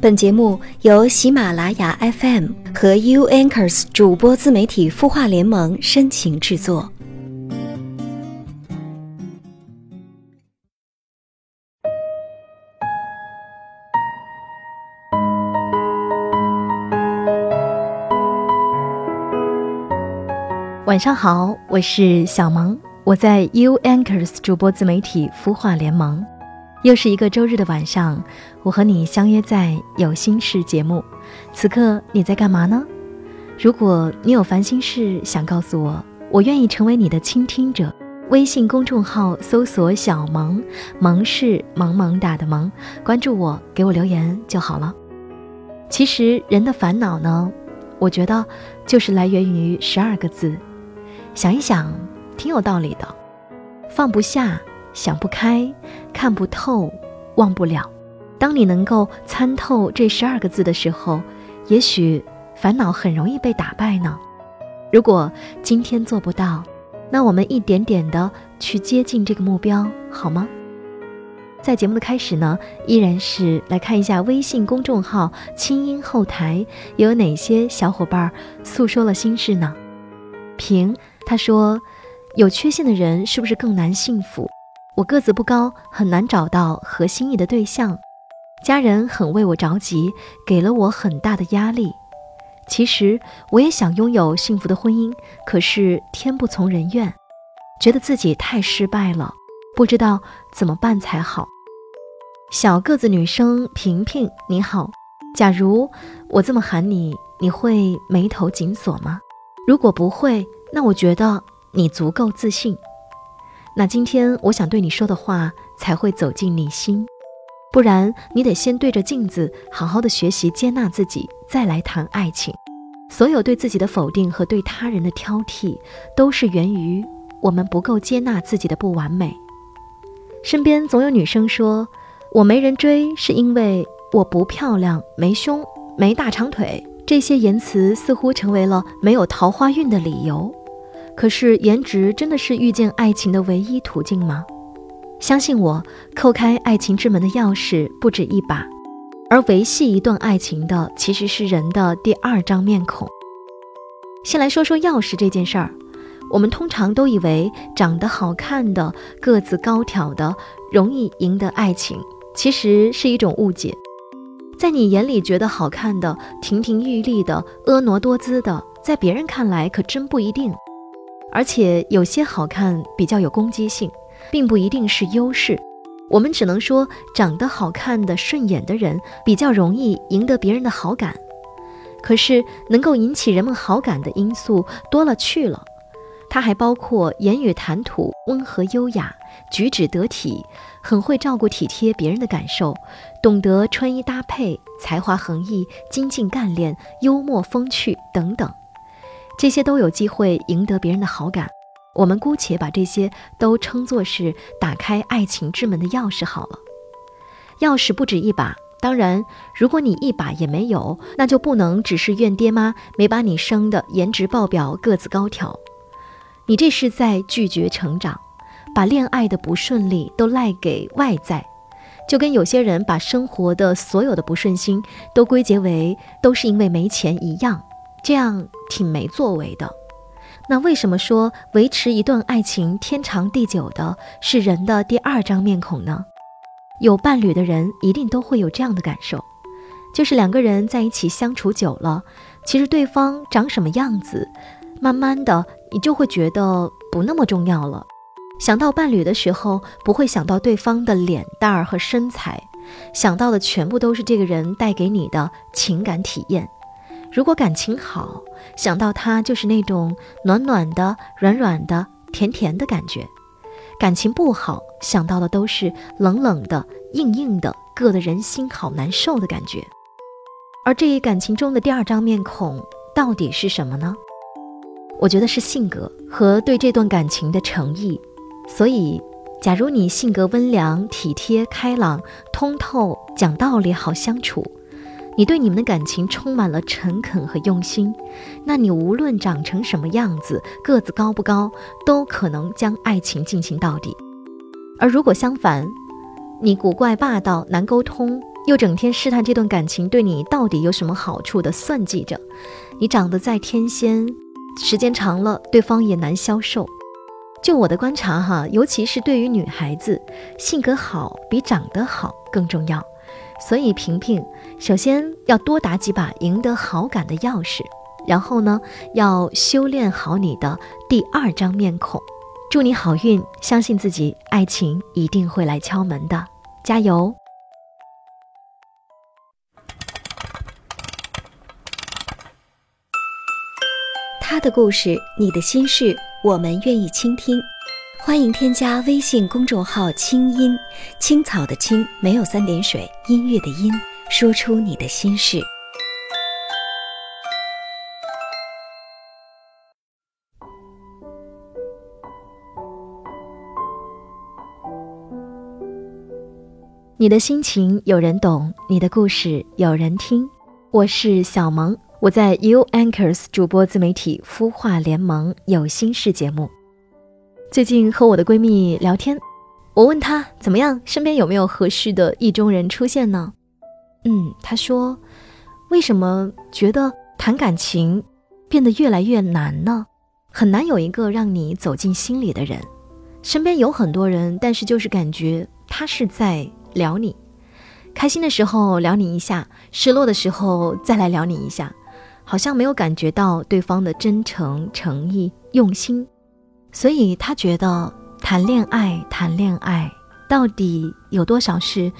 本节目由喜马拉雅 FM 和 U Anchors 主播自媒体孵化联盟深情制作。晚上好，我是小萌，我在 U Anchors 主播自媒体孵化联盟。又是一个周日的晚上，我和你相约在有心事节目。此刻你在干嘛呢？如果你有烦心事想告诉我，我愿意成为你的倾听者。微信公众号搜索“小萌”，萌是萌萌哒的萌，关注我，给我留言就好了。其实人的烦恼呢，我觉得就是来源于十二个字，想一想，挺有道理的，放不下。想不开，看不透，忘不了。当你能够参透这十二个字的时候，也许烦恼很容易被打败呢。如果今天做不到，那我们一点点的去接近这个目标，好吗？在节目的开始呢，依然是来看一下微信公众号清音后台有哪些小伙伴诉说了心事呢？平他说，有缺陷的人是不是更难幸福？我个子不高，很难找到合心意的对象，家人很为我着急，给了我很大的压力。其实我也想拥有幸福的婚姻，可是天不从人愿，觉得自己太失败了，不知道怎么办才好。小个子女生平平，你好，假如我这么喊你，你会眉头紧锁吗？如果不会，那我觉得你足够自信。那今天我想对你说的话才会走进你心，不然你得先对着镜子好好的学习接纳自己，再来谈爱情。所有对自己的否定和对他人的挑剔，都是源于我们不够接纳自己的不完美。身边总有女生说，我没人追是因为我不漂亮、没胸、没大长腿，这些言辞似乎成为了没有桃花运的理由。可是，颜值真的是遇见爱情的唯一途径吗？相信我，叩开爱情之门的钥匙不止一把，而维系一段爱情的其实是人的第二张面孔。先来说说钥匙这件事儿，我们通常都以为长得好看的、个子高挑的容易赢得爱情，其实是一种误解。在你眼里觉得好看的、亭亭玉立的、婀娜多姿的，在别人看来可真不一定。而且有些好看比较有攻击性，并不一定是优势。我们只能说，长得好看的、顺眼的人比较容易赢得别人的好感。可是，能够引起人们好感的因素多了去了，它还包括言语谈吐温和优雅、举止得体、很会照顾体贴别人的感受、懂得穿衣搭配、才华横溢、精进干练、幽默风趣等等。这些都有机会赢得别人的好感，我们姑且把这些都称作是打开爱情之门的钥匙好了。钥匙不止一把，当然，如果你一把也没有，那就不能只是怨爹妈没把你生的颜值爆表、个子高挑。你这是在拒绝成长，把恋爱的不顺利都赖给外在，就跟有些人把生活的所有的不顺心都归结为都是因为没钱一样。这样挺没作为的。那为什么说维持一段爱情天长地久的是人的第二张面孔呢？有伴侣的人一定都会有这样的感受，就是两个人在一起相处久了，其实对方长什么样子，慢慢的你就会觉得不那么重要了。想到伴侣的时候，不会想到对方的脸蛋儿和身材，想到的全部都是这个人带给你的情感体验。如果感情好，想到他就是那种暖暖的、软软的、甜甜的感觉；感情不好，想到的都是冷冷的、硬硬的，硌得人心好难受的感觉。而这一感情中的第二张面孔到底是什么呢？我觉得是性格和对这段感情的诚意。所以，假如你性格温良、体贴、开朗、通透、讲道理、好相处。你对你们的感情充满了诚恳和用心，那你无论长成什么样子，个子高不高，都可能将爱情进行到底。而如果相反，你古怪霸道、难沟通，又整天试探这段感情对你到底有什么好处的算计着。你长得再天仙，时间长了，对方也难消受。就我的观察哈，尤其是对于女孩子，性格好比长得好更重要。所以平平，首先要多打几把赢得好感的钥匙，然后呢，要修炼好你的第二张面孔。祝你好运，相信自己，爱情一定会来敲门的，加油！他的故事，你的心事，我们愿意倾听。欢迎添加微信公众号“清音青草”的青没有三点水，音乐的音，说出你的心事。你的心情有人懂，你的故事有人听。我是小萌。我在 U Anchors 主播自媒体孵化联盟有心事节目，最近和我的闺蜜聊天，我问她怎么样，身边有没有合适的意中人出现呢？嗯，她说，为什么觉得谈感情变得越来越难呢？很难有一个让你走进心里的人，身边有很多人，但是就是感觉他是在聊你，开心的时候聊你一下，失落的时候再来聊你一下。好像没有感觉到对方的真诚、诚意、用心，所以他觉得谈恋爱，谈恋爱到底有多少是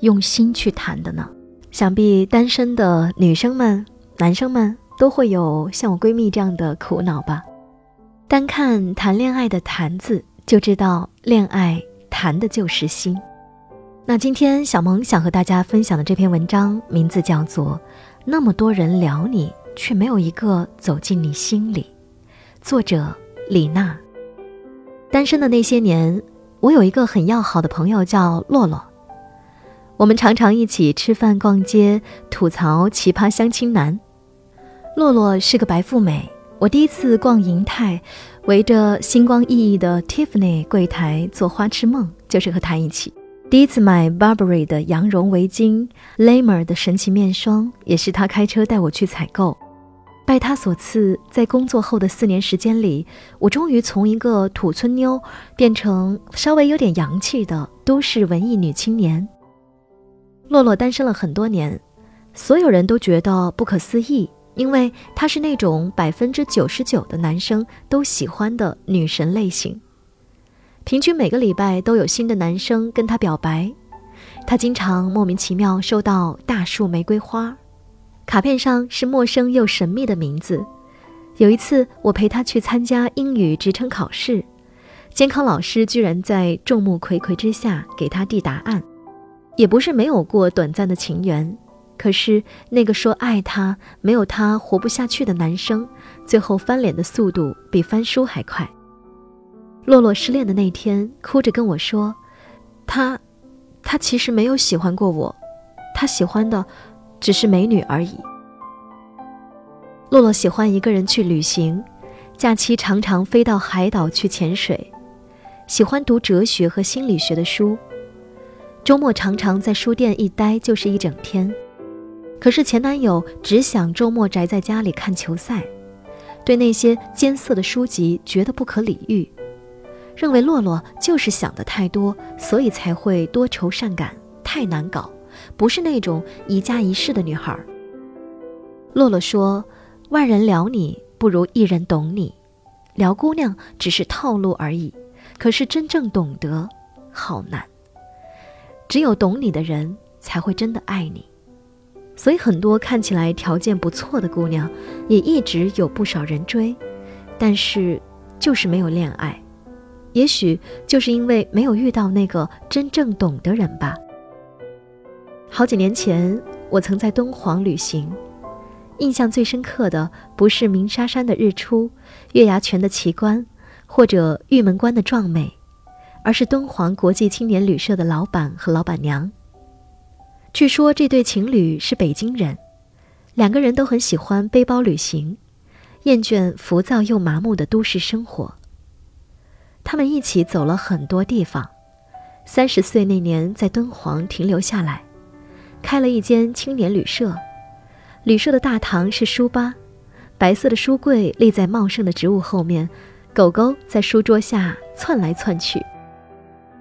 用心去谈的呢？想必单身的女生们、男生们都会有像我闺蜜这样的苦恼吧？单看谈恋爱的“谈”字，就知道恋爱谈的就是心。那今天小萌想和大家分享的这篇文章，名字叫做《那么多人聊你》。却没有一个走进你心里。作者李娜。单身的那些年，我有一个很要好的朋友叫洛洛，我们常常一起吃饭、逛街，吐槽奇葩相亲男。洛洛是个白富美，我第一次逛银泰，围着星光熠熠的 Tiffany 柜台做花痴梦，就是和他一起。第一次买 Burberry 的羊绒围巾 l a m e r 的神奇面霜，也是他开车带我去采购。拜他所赐，在工作后的四年时间里，我终于从一个土村妞变成稍微有点洋气的都市文艺女青年。洛洛单身了很多年，所有人都觉得不可思议，因为她是那种百分之九十九的男生都喜欢的女神类型。平均每个礼拜都有新的男生跟她表白，她经常莫名其妙收到大束玫瑰花。卡片上是陌生又神秘的名字。有一次，我陪他去参加英语职称考试，监考老师居然在众目睽睽之下给他递答案。也不是没有过短暂的情缘，可是那个说爱他、没有他活不下去的男生，最后翻脸的速度比翻书还快。洛洛失恋的那天，哭着跟我说：“他，他其实没有喜欢过我，他喜欢的……”只是美女而已。洛洛喜欢一个人去旅行，假期常常飞到海岛去潜水，喜欢读哲学和心理学的书，周末常常在书店一待就是一整天。可是前男友只想周末宅在家里看球赛，对那些艰涩的书籍觉得不可理喻，认为洛洛就是想的太多，所以才会多愁善感，太难搞。不是那种一家一室的女孩。洛洛说：“万人聊你，不如一人懂你。聊姑娘只是套路而已，可是真正懂得，好难。只有懂你的人，才会真的爱你。所以很多看起来条件不错的姑娘，也一直有不少人追，但是就是没有恋爱。也许就是因为没有遇到那个真正懂的人吧。”好几年前，我曾在敦煌旅行，印象最深刻的不是鸣沙山的日出、月牙泉的奇观，或者玉门关的壮美，而是敦煌国际青年旅社的老板和老板娘。据说这对情侣是北京人，两个人都很喜欢背包旅行，厌倦浮躁又麻木的都市生活。他们一起走了很多地方，三十岁那年在敦煌停留下来。开了一间青年旅社，旅社的大堂是书吧，白色的书柜立在茂盛的植物后面，狗狗在书桌下窜来窜去。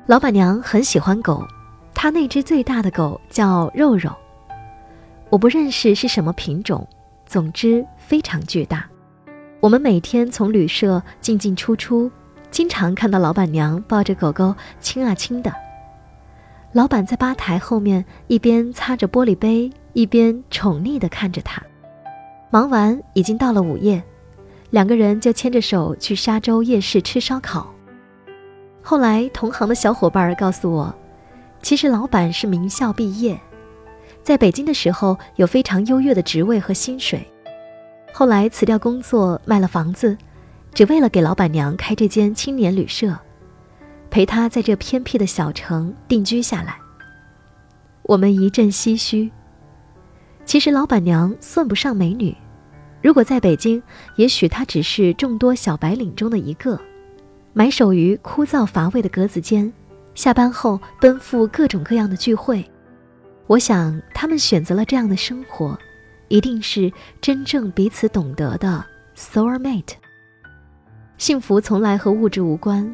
老板娘很喜欢狗，她那只最大的狗叫肉肉，我不认识是什么品种，总之非常巨大。我们每天从旅社进进出出，经常看到老板娘抱着狗狗亲啊亲的。老板在吧台后面一边擦着玻璃杯，一边宠溺地看着他。忙完已经到了午夜，两个人就牵着手去沙洲夜市吃烧烤。后来同行的小伙伴告诉我，其实老板是名校毕业，在北京的时候有非常优越的职位和薪水，后来辞掉工作卖了房子，只为了给老板娘开这间青年旅社。陪他在这偏僻的小城定居下来。我们一阵唏嘘。其实老板娘算不上美女，如果在北京，也许她只是众多小白领中的一个，埋首于枯燥乏味的格子间，下班后奔赴各种各样的聚会。我想，他们选择了这样的生活，一定是真正彼此懂得的 soul mate。幸福从来和物质无关。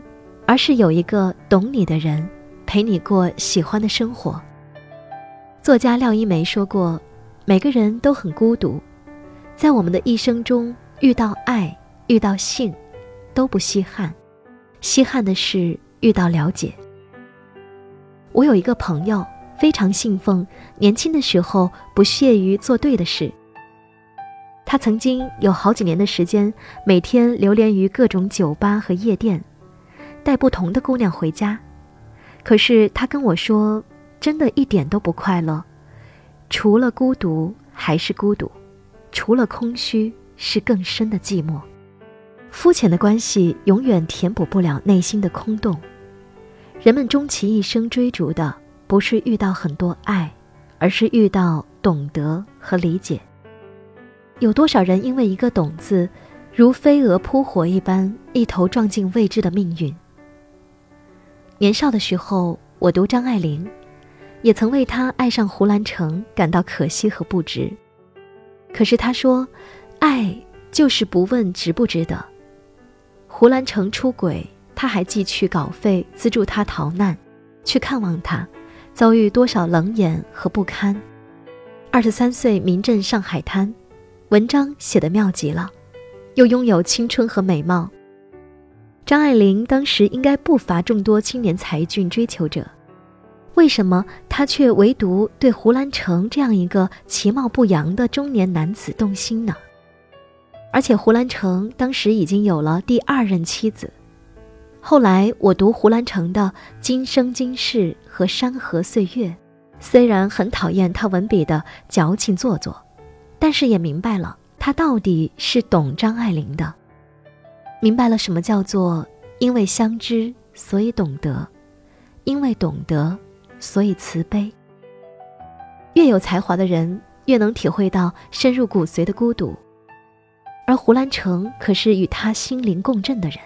而是有一个懂你的人，陪你过喜欢的生活。作家廖一梅说过：“每个人都很孤独，在我们的一生中，遇到爱、遇到性，都不稀罕，稀罕的是遇到了解。”我有一个朋友，非常信奉年轻的时候不屑于做对的事。他曾经有好几年的时间，每天流连于各种酒吧和夜店。带不同的姑娘回家，可是他跟我说，真的一点都不快乐，除了孤独还是孤独，除了空虚是更深的寂寞。肤浅的关系永远填补不了内心的空洞。人们终其一生追逐的，不是遇到很多爱，而是遇到懂得和理解。有多少人因为一个“懂”字，如飞蛾扑火一般，一头撞进未知的命运？年少的时候，我读张爱玲，也曾为她爱上胡兰成感到可惜和不值。可是她说，爱就是不问值不值得。胡兰成出轨，她还寄去稿费资助他逃难，去看望他，遭遇多少冷眼和不堪。二十三岁名震上海滩，文章写得妙极了，又拥有青春和美貌。张爱玲当时应该不乏众多青年才俊追求者，为什么她却唯独对胡兰成这样一个其貌不扬的中年男子动心呢？而且胡兰成当时已经有了第二任妻子。后来我读胡兰成的《今生今世》和《山河岁月》，虽然很讨厌他文笔的矫情做作，但是也明白了他到底是懂张爱玲的。明白了什么叫做因为相知所以懂得，因为懂得所以慈悲。越有才华的人越能体会到深入骨髓的孤独，而胡兰成可是与他心灵共振的人。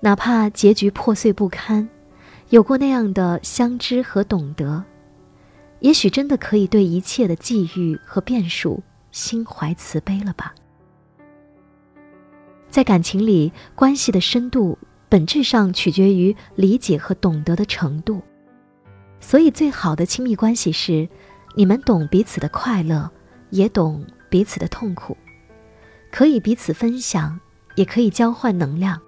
哪怕结局破碎不堪，有过那样的相知和懂得，也许真的可以对一切的际遇和变数心怀慈悲了吧。在感情里，关系的深度本质上取决于理解和懂得的程度。所以，最好的亲密关系是，你们懂彼此的快乐，也懂彼此的痛苦，可以彼此分享，也可以交换能量。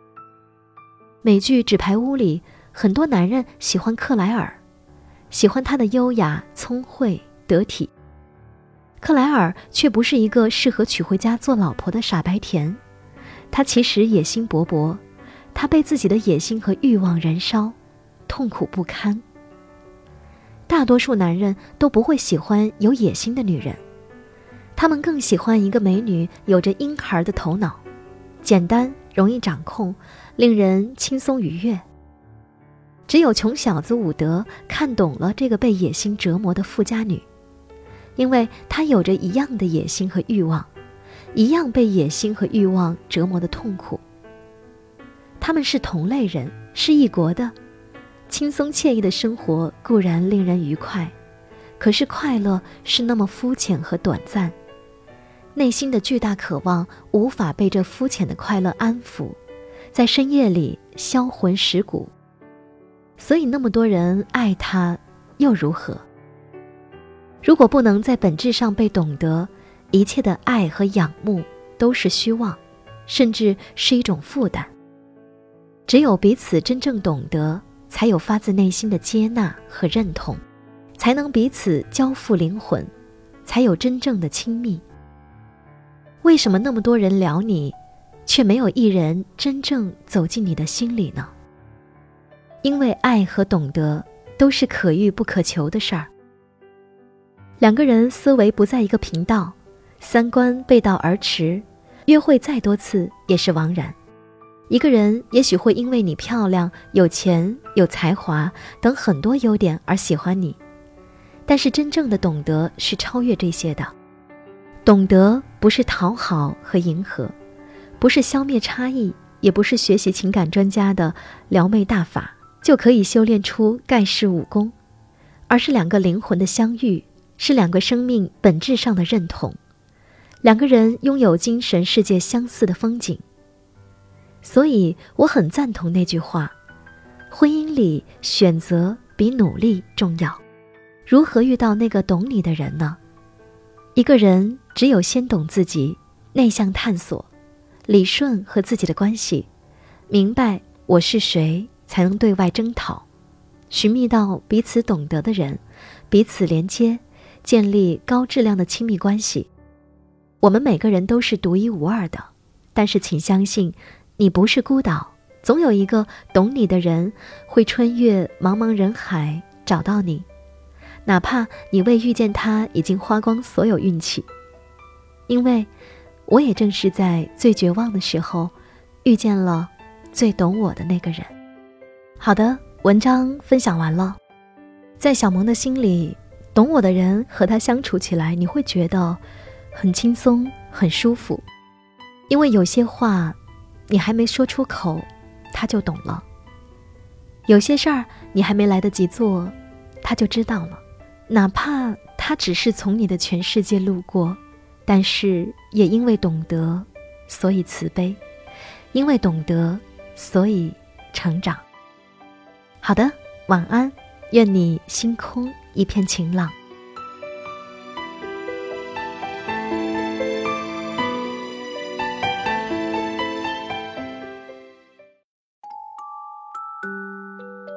美剧《纸牌屋》里，很多男人喜欢克莱尔，喜欢她的优雅、聪慧、得体。克莱尔却不是一个适合娶回家做老婆的傻白甜。他其实野心勃勃，他被自己的野心和欲望燃烧，痛苦不堪。大多数男人都不会喜欢有野心的女人，他们更喜欢一个美女有着婴孩的头脑，简单容易掌控，令人轻松愉悦。只有穷小子伍德看懂了这个被野心折磨的富家女，因为她有着一样的野心和欲望。一样被野心和欲望折磨的痛苦。他们是同类人，是一国的，轻松惬意的生活固然令人愉快，可是快乐是那么肤浅和短暂，内心的巨大渴望无法被这肤浅的快乐安抚，在深夜里销魂蚀骨。所以那么多人爱他，又如何？如果不能在本质上被懂得，一切的爱和仰慕都是虚妄，甚至是一种负担。只有彼此真正懂得，才有发自内心的接纳和认同，才能彼此交付灵魂，才有真正的亲密。为什么那么多人聊你，却没有一人真正走进你的心里呢？因为爱和懂得都是可遇不可求的事儿。两个人思维不在一个频道，三观背道而驰，约会再多次也是枉然。一个人也许会因为你漂亮、有钱、有才华等很多优点而喜欢你，但是真正的懂得是超越这些的。懂得不是讨好和迎合，不是消灭差异，也不是学习情感专家的撩妹大法就可以修炼出盖世武功，而是两个灵魂的相遇。是两个生命本质上的认同，两个人拥有精神世界相似的风景。所以我很赞同那句话：婚姻里选择比努力重要。如何遇到那个懂你的人呢？一个人只有先懂自己，内向探索，理顺和自己的关系，明白我是谁，才能对外征讨，寻觅到彼此懂得的人，彼此连接。建立高质量的亲密关系，我们每个人都是独一无二的，但是请相信，你不是孤岛，总有一个懂你的人会穿越茫茫人海找到你，哪怕你为遇见他已经花光所有运气，因为我也正是在最绝望的时候遇见了最懂我的那个人。好的，文章分享完了，在小萌的心里。懂我的人和他相处起来，你会觉得很轻松、很舒服，因为有些话你还没说出口，他就懂了；有些事儿你还没来得及做，他就知道了。哪怕他只是从你的全世界路过，但是也因为懂得，所以慈悲；因为懂得，所以成长。好的，晚安，愿你星空。一片晴朗。